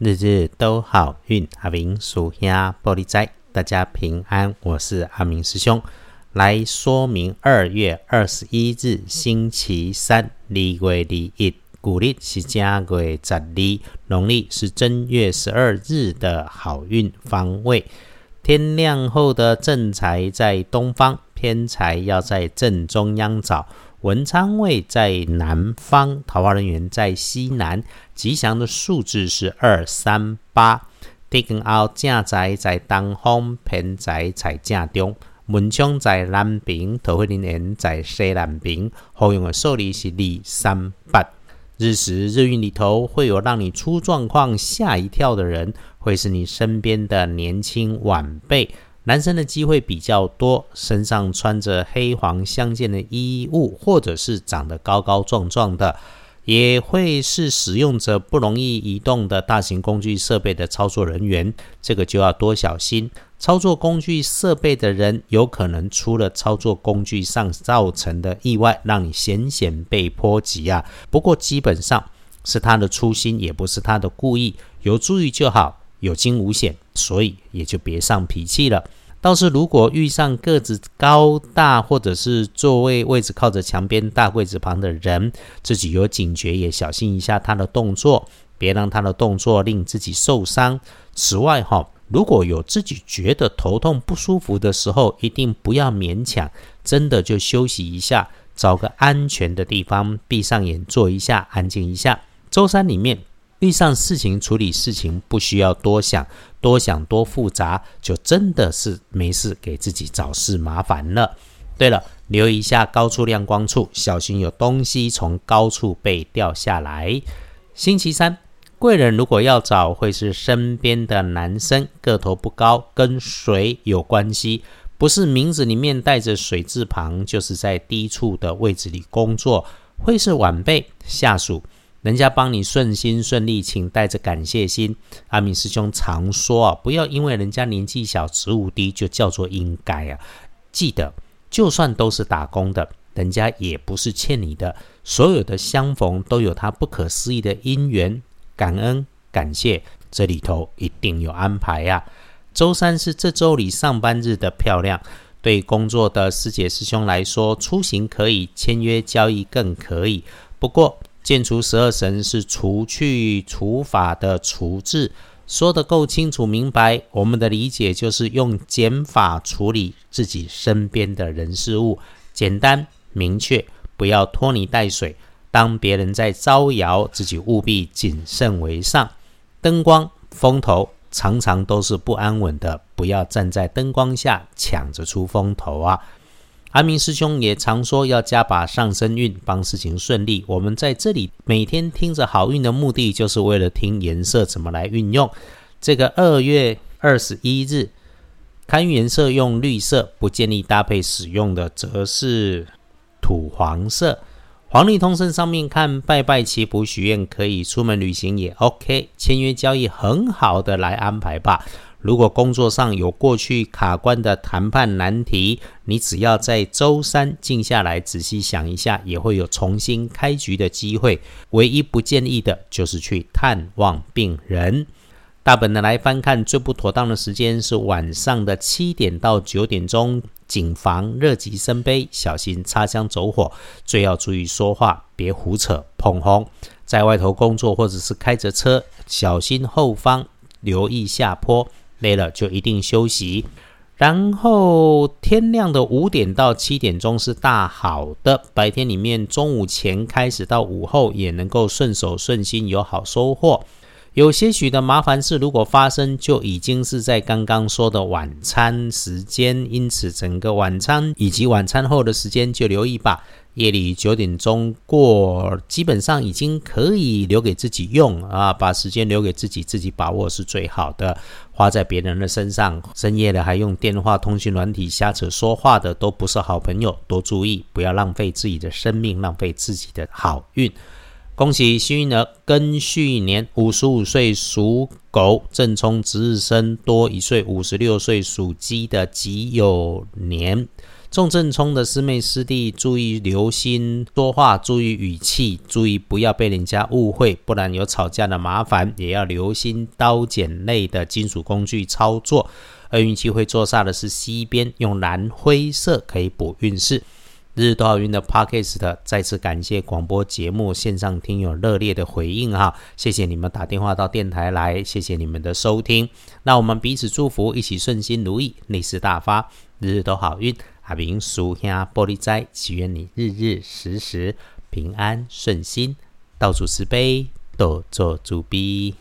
日日都好运，阿明属下玻璃仔，大家平安。我是阿明师兄，来说明二月二十一日星期三，二月二一，古历是正月十二，农历是正月十二日的好运方位。天亮后的正财在东方，偏财要在正中央找。文昌位在南方，桃花人员在西南，吉祥的数字是二三八。地根后正宅在东方，偏宅在正中。文昌在南边，桃花人员在西南边。好用的数字是二三八。日时日运里头会有让你出状况、吓一跳的人，会是你身边的年轻晚辈。男生的机会比较多，身上穿着黑黄相间的衣物，或者是长得高高壮壮的，也会是使用着不容易移动的大型工具设备的操作人员，这个就要多小心。操作工具设备的人，有可能出了操作工具上造成的意外，让你险险被波及啊。不过基本上是他的粗心，也不是他的故意，有注意就好。有惊无险，所以也就别上脾气了。倒是如果遇上个子高大，或者是座位位置靠着墙边大柜子旁的人，自己有警觉，也小心一下他的动作，别让他的动作令自己受伤。此外，哈，如果有自己觉得头痛不舒服的时候，一定不要勉强，真的就休息一下，找个安全的地方，闭上眼坐一下，安静一下。周三里面。遇上事情处理事情不需要多想，多想多复杂，就真的是没事给自己找事麻烦了。对了，留意一下高处亮光处，小心有东西从高处被掉下来。星期三，贵人如果要找，会是身边的男生，个头不高，跟水有关系，不是名字里面带着水字旁，就是在低处的位置里工作，会是晚辈下属。人家帮你顺心顺利，请带着感谢心。阿明师兄常说啊，不要因为人家年纪小、职务低，就叫做应该啊。记得，就算都是打工的，人家也不是欠你的。所有的相逢都有他不可思议的因缘，感恩感谢，这里头一定有安排呀。周三是这周里上班日的漂亮，对工作的师姐师兄来说，出行可以，签约交易更可以。不过，建除十二神是除去除法的除字，说得够清楚明白。我们的理解就是用减法处理自己身边的人事物，简单明确，不要拖泥带水。当别人在招摇，自己务必谨慎为上。灯光风头常常都是不安稳的，不要站在灯光下抢着出风头啊！阿明师兄也常说要加把上升运，帮事情顺利。我们在这里每天听着好运的目的，就是为了听颜色怎么来运用。这个二月二十一日，看运颜色用绿色，不建议搭配使用的则是土黄色。黄历通胜上面看拜拜祈福许愿可以，出门旅行也 OK，签约交易很好的来安排吧。如果工作上有过去卡关的谈判难题，你只要在周三静下来仔细想一下，也会有重新开局的机会。唯一不建议的就是去探望病人。大本的来翻看，最不妥当的时间是晚上的七点到九点钟，谨防热极生悲，小心擦枪走火。最要注意说话，别胡扯碰轰。在外头工作或者是开着车，小心后方，留意下坡。累了就一定休息，然后天亮的五点到七点钟是大好的，白天里面中午前开始到午后也能够顺手顺心有好收获。有些许的麻烦事如果发生，就已经是在刚刚说的晚餐时间，因此整个晚餐以及晚餐后的时间就留意吧。夜里九点钟过，基本上已经可以留给自己用啊，把时间留给自己，自己把握是最好的。花在别人的身上，深夜了还用电话通讯软体瞎扯说话的，都不是好朋友。多注意，不要浪费自己的生命，浪费自己的好运。恭喜幸运儿庚戌年五十五岁属狗，正冲值日生多一岁，五十六岁属鸡的己酉年。重正冲的师妹师弟，注意留心说话，注意语气，注意不要被人家误会，不然有吵架的麻烦。也要留心刀剪类的金属工具操作。而运气会坐煞的是西边，用蓝灰色可以补运势。日日都好运的 Podcast，再次感谢广播节目线上听友热烈的回应哈，谢谢你们打电话到电台来，谢谢你们的收听。那我们彼此祝福，一起顺心如意，利市大发，日日都好运。阿明叔兄玻璃斋，祈愿你日日时时平安顺心，到处慈悲，多做主逼。